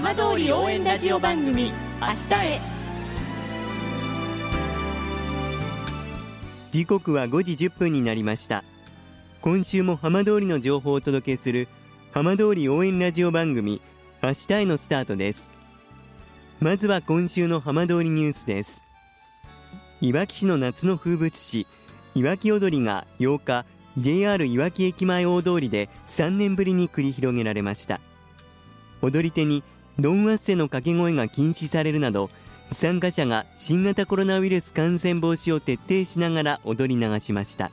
浜通り応援ラジオ番組明日へ。時刻は5時1分になりました。今週も浜通りの情報をお届けする浜通り応援ラジオ番組明日へのスタートです。まずは今週の浜通りニュースです。いわき市の夏の風物詩いわき踊りが8日 JR いわき駅前大通りで3年ぶりに繰り広げられました。踊り手にドンワッセの掛け声が禁止されるなど参加者が新型コロナウイルス感染防止を徹底しながら踊り流しました。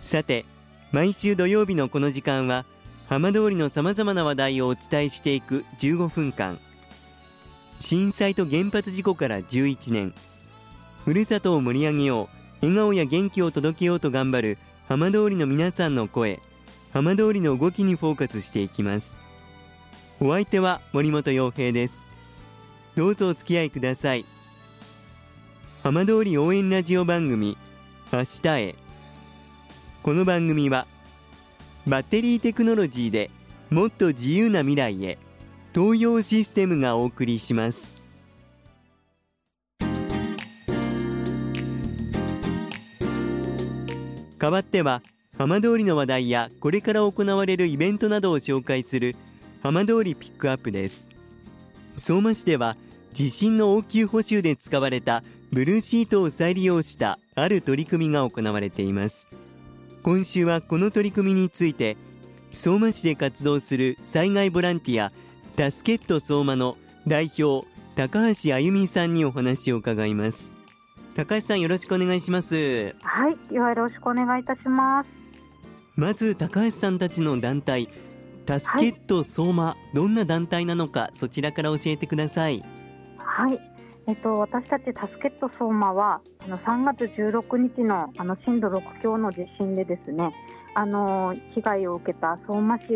さて毎週土曜日のこの時間は浜通りのさまざまな話題をお伝えしていく15分間。震災と原発事故から11年。ふるさとを盛り上げよう。笑顔や元気を届けようと頑張る浜通りの皆さんの声。浜通りの動きにフォーカスしていきます。お相手は森本洋平です。どうぞお付き合いください。浜通り応援ラジオ番組明日へ。この番組はバッテリーテクノロジーでもっと自由な未来へ東洋システムがお送りします。代わっては浜通りの話題やこれから行われるイベントなどを紹介する浜通りピックアップです。相馬市では地震の応急補修で使われたブルーシートを再利用したある取り組みが行われています。今週はこの取り組みについて相馬市で活動する災害ボランティアタスケット相馬の代表高橋あゆみさんにお話を伺います。高橋さんよろしくお願いします。はいよろしくお願いいたします。まず高橋さんたちの団体タスケット相馬、はい、どんな団体なのかそちらから教えてください。はい。えっと、私たちタスケット相馬はあの3月16日のあの震度6強の地震でですねあの被害を受けた相馬市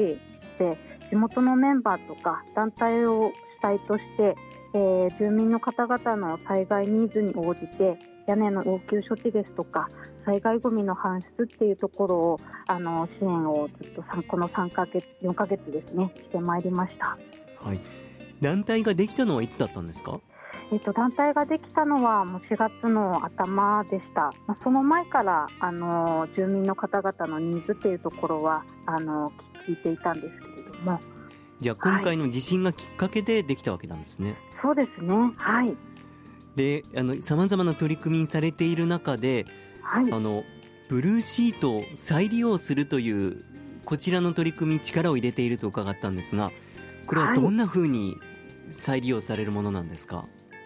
で地元のメンバーとか団体を主体として、えー、住民の方々の災害ニーズに応じて屋根の応急処置ですとか災害ごみの搬出っていうところをあの支援をずっとこの3か月4か月ですねしてまいりました。はい。団体ができたのはいつだったんですか？えっと、団体ができたのはもう4月の頭でした、まあ、その前からあの住民の方々のニーズっていうところはあの聞いていたんですけれども。じゃあ今回の地震がきっかけでできたわけなんですね、はい、そうですね。はい。でさまざまな取り組みされている中で、はい、あのブルーシートを再利用するというこちらの取り組み力を入れていると伺ったんですがこれはどんなふうに再利用されるものなんですか、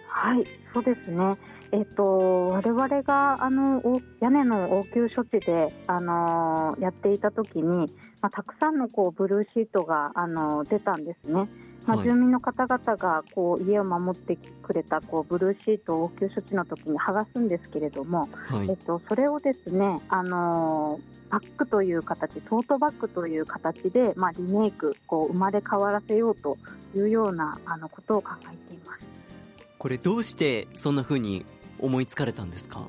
はい、そうですね。えっと、我々があの屋根の応急処置であのやっていたときに、まあ、たくさんのこうブルーシートがあの出たんですね。まあ、住民の方々がこう家を守ってくれたこうブルーシートを応急処置の時に剥がすんですけれども、はい、えっと、それをですね、あのバッグという形トートバッグという形で、まあ、リメイクこう生まれ変わらせようというようなあのことを考えています。これどうしてそんなふうに思いつかれたんですか？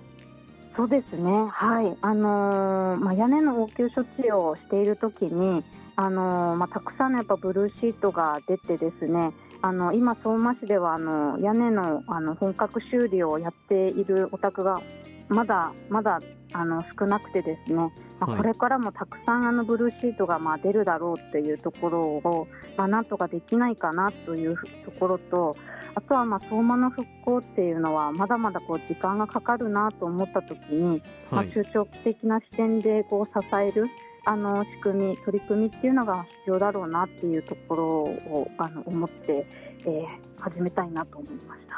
そうですね、はい。あのー、まあ、屋根の応急処置をしているときに、あのー、まあ、たくさんのやっぱブルーシートが出てですねあの今、相馬市ではあの屋根のあの本格修理をやっているお宅がまだまだあの少なくてですね、まあ、これからもたくさんあのブルーシートがまあ出るだろうっていうところを、まあ、なんとかできないかなというところとあとはまあ相馬の復興っていうのはまだまだこう時間がかかるなと思った時に、まあ、中長期的な視点でこう支えるあの仕組み取り組みっていうのが必要だろうなっていうところをあの思って、えー、始めたいなと思いました。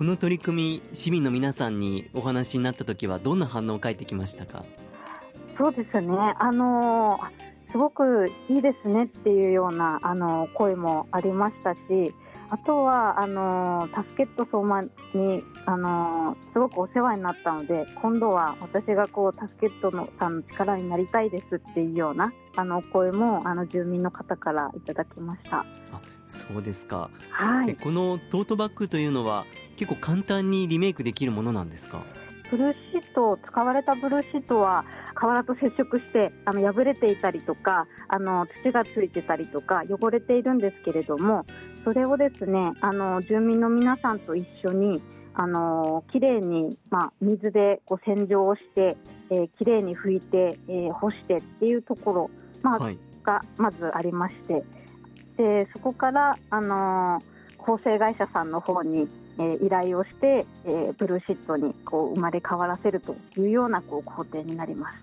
この取り組み市民の皆さんにお話になった時はどんな反応を返ってきましたか？そうですねあのすごくいいですねっていうようなあの声もありましたしあとはあのタスケット相馬にあのすごくお世話になったので今度は私がこうタスケットのさんの力になりたいですっていうようなあの声もあの住民の方からいただきました。あそうですか、はい、このトートバッグというのは結構簡単にリメイクできるものなんですか？ブルーシート使われたブルーシートは瓦と接触してあの破れていたりとかあの土がついてたりとか汚れているんですけれどもそれをですねあの住民の皆さんと一緒にあのきれいに、まあ、水でこう洗浄をして、えー、きれいに拭いて、えー、干してっていうところ、まあ、はい、がまずありましてでそこから、あの構成会社さんの方に、えー、依頼をして、えー、ブルーシートにこう生まれ変わらせるというようなこう工程になります。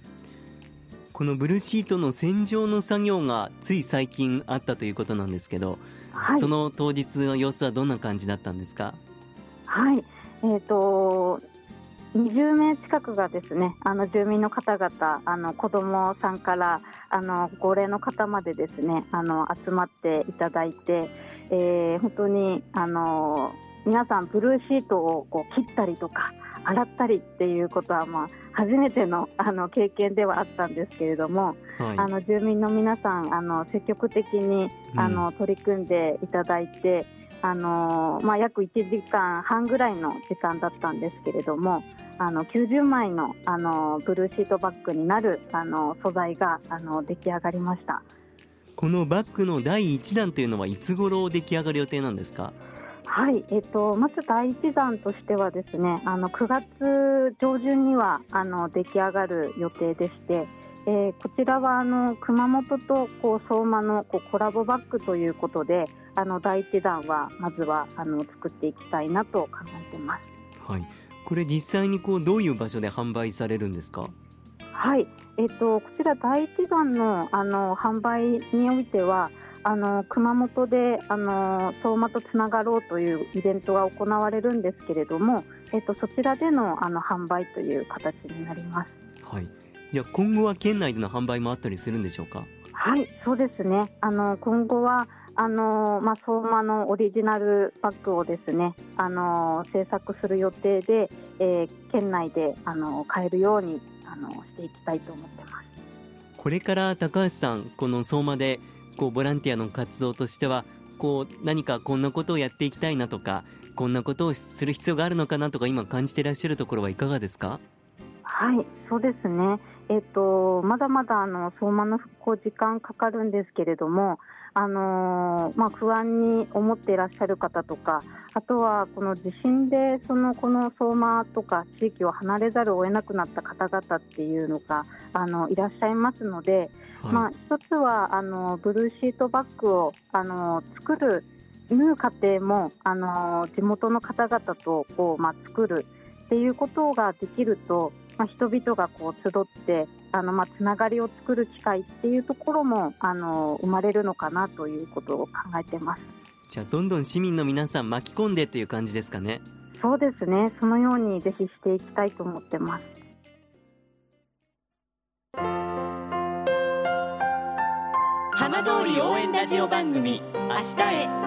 このブルーシートの洗浄の作業がつい最近あったということなんですけど、はい、その当日の様子はどんな感じだったんですか？はい。えーと、20名近くがですねあの住民の方々あの子どもさんからあの高齢の方までですねあの集まっていただいて、えー、本当にあの皆さんブルーシートをこう切ったりとか洗ったりっていうことは、まあ、初めてのあの経験ではあったんですけれども、はい、あの住民の皆さんあの積極的にあの、取り組んでいただいて、あのまあ、約1時間半ぐらいの時間だったんですけれどもあの90枚のあのブルーシートバッグになるあの素材があの出来上がりました。このバッグの第1弾というのはいつ頃出来上がる予定なんですか？はい、えっと、まず第一弾としてはですねあの9月上旬にはあの出来上がる予定でして、えー、こちらはあの熊本とこう相馬のこうコラボバッグということであの第一弾はまずはあの作っていきたいなと考えてます。はい、これ実際にこうどういう場所で販売されるんですか？はい、えっとこちら第一弾のあの販売においては。あの熊本であの相馬とつながろうというイベントが行われるんですけれども、えっと、そちらでのあの販売という形になります。はい、じゃ今後は県内での販売もあったりするんでしょうか？はいそうですね。あの今後はあのまあ、相馬のオリジナルバッグをですねあの制作する予定で、えー、県内であの買えるようにあのしていきたいと思ってます。これから高橋さんこの相馬でこうボランティアの活動としてはこう何かこんなことをやっていきたいなとかこんなことをする必要があるのかなとか今感じていらっしゃるところはいかがですか？はいそうですね。えっと、まだまだあの相馬の復興時間かかるんですけれども、あのー、まあ、不安に思っていらっしゃる方とかあとはこの地震でそのこの相馬とか地域を離れざるを得なくなった方々っていうのがあのいらっしゃいますので、はい、まあ、一つはあのブルーシートバッグをあの作る縫う過程もあの地元の方々とこう、まあ、作るっていうことができるとまあ、人々がこう集ってあの、まあ、つながりを作る機会っていうところもあの生まれるのかなということを考えてます。じゃあどんどん市民の皆さん巻き込んでっていう感じですかね。そうですね。そのようにぜひしていきたいと思ってます。浜通り応援ラジオ番組明日へ